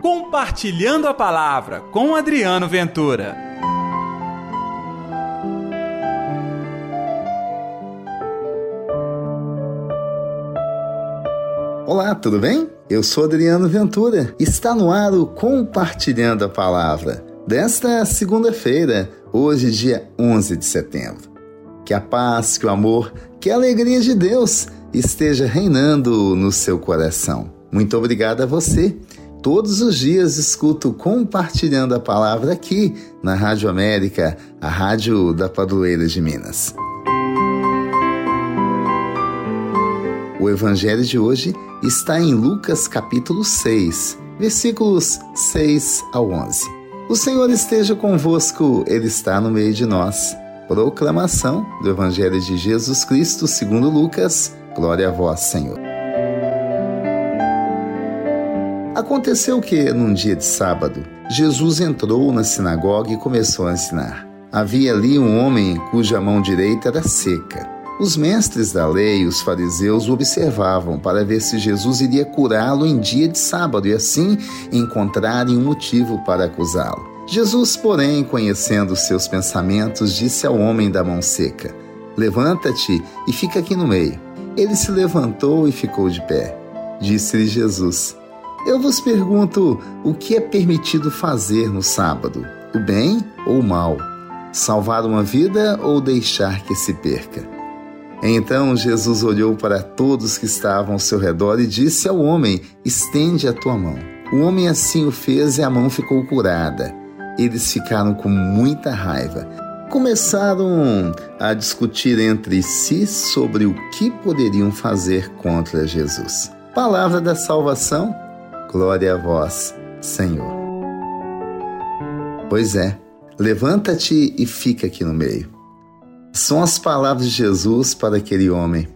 Compartilhando a Palavra com Adriano Ventura. Olá, tudo bem? Eu sou Adriano Ventura. Está no ar o Compartilhando a Palavra desta segunda-feira, hoje, dia 11 de setembro. Que a paz, que o amor, que a alegria de Deus esteja reinando no seu coração. Muito obrigado a você Todos os dias escuto compartilhando a palavra aqui na Rádio América, a rádio da Padroeira de Minas. O evangelho de hoje está em Lucas capítulo 6, versículos 6 ao 11. O Senhor esteja convosco, ele está no meio de nós. Proclamação do evangelho de Jesus Cristo, segundo Lucas. Glória a vós, Senhor. Aconteceu que, num dia de sábado, Jesus entrou na sinagoga e começou a ensinar. Havia ali um homem cuja mão direita era seca. Os mestres da lei, os fariseus, o observavam para ver se Jesus iria curá-lo em dia de sábado e assim encontrarem um motivo para acusá-lo. Jesus, porém, conhecendo seus pensamentos, disse ao homem da mão seca: Levanta-te e fica aqui no meio. Ele se levantou e ficou de pé. Disse-lhe Jesus: eu vos pergunto: o que é permitido fazer no sábado? O bem ou o mal? Salvar uma vida ou deixar que se perca? Então Jesus olhou para todos que estavam ao seu redor e disse ao homem: Estende a tua mão. O homem assim o fez e a mão ficou curada. Eles ficaram com muita raiva. Começaram a discutir entre si sobre o que poderiam fazer contra Jesus. Palavra da salvação Glória a vós, Senhor. Pois é, levanta-te e fica aqui no meio. São as palavras de Jesus para aquele homem.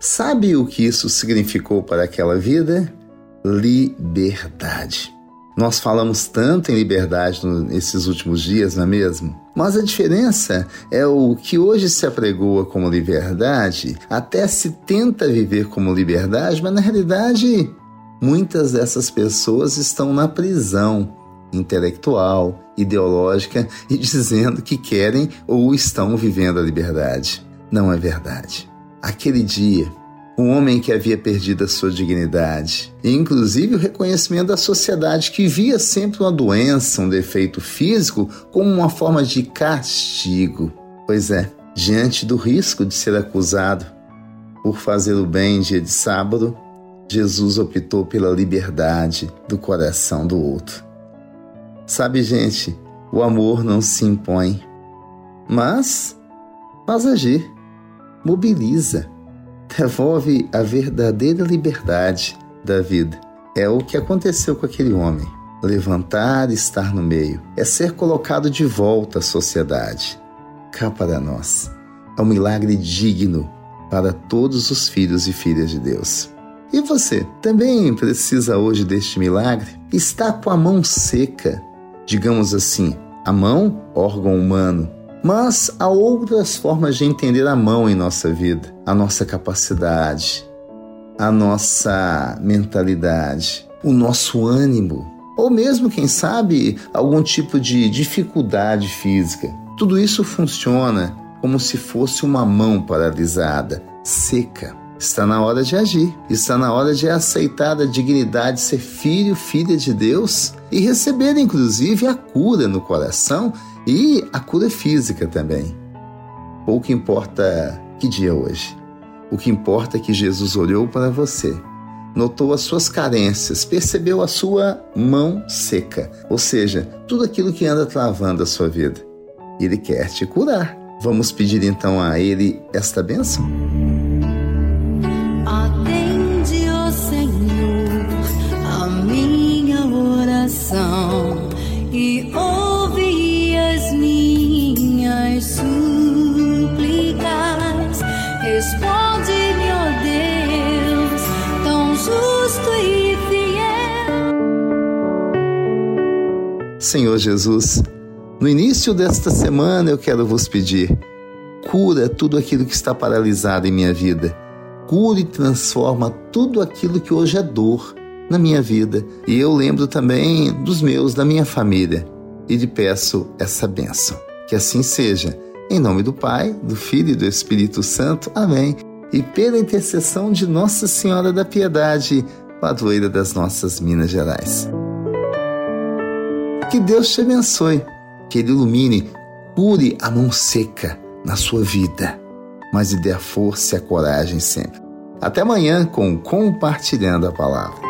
Sabe o que isso significou para aquela vida? Liberdade. Nós falamos tanto em liberdade nesses últimos dias, não é mesmo? Mas a diferença é o que hoje se apregoa como liberdade, até se tenta viver como liberdade, mas na realidade Muitas dessas pessoas estão na prisão intelectual, ideológica e dizendo que querem ou estão vivendo a liberdade. Não é verdade. Aquele dia, um homem que havia perdido a sua dignidade, e inclusive o reconhecimento da sociedade que via sempre uma doença, um defeito físico, como uma forma de castigo. Pois é, diante do risco de ser acusado por fazer o bem em dia de sábado, Jesus optou pela liberdade do coração do outro. Sabe, gente, o amor não se impõe, mas faz agir, mobiliza, devolve a verdadeira liberdade da vida. É o que aconteceu com aquele homem. Levantar e estar no meio é ser colocado de volta à sociedade. Cá para nós. É um milagre digno para todos os filhos e filhas de Deus. E você também precisa hoje deste milagre? Está com a mão seca, digamos assim, a mão, órgão humano. Mas há outras formas de entender a mão em nossa vida, a nossa capacidade, a nossa mentalidade, o nosso ânimo, ou mesmo, quem sabe, algum tipo de dificuldade física. Tudo isso funciona como se fosse uma mão paralisada, seca. Está na hora de agir, está na hora de aceitar a dignidade de ser filho, filha de Deus e receber, inclusive, a cura no coração e a cura física também. Pouco importa que dia é hoje. O que importa é que Jesus olhou para você, notou as suas carências, percebeu a sua mão seca, ou seja, tudo aquilo que anda travando a sua vida. Ele quer te curar. Vamos pedir então a Ele esta bênção? Senhor Jesus, no início desta semana eu quero vos pedir: cura tudo aquilo que está paralisado em minha vida. Cura e transforma tudo aquilo que hoje é dor. na minha vida. E eu lembro também dos meus, da minha família. E lhe peço essa bênção. Que assim seja. Em nome do Pai, do Filho e do Espírito Santo. Amém. E pela intercessão de Nossa Senhora da Piedade, padroeira das nossas Minas Gerais. Que Deus te abençoe, que Ele ilumine, cure a mão seca na sua vida, mas lhe dê a força e a coragem sempre. Até amanhã com Compartilhando a Palavra.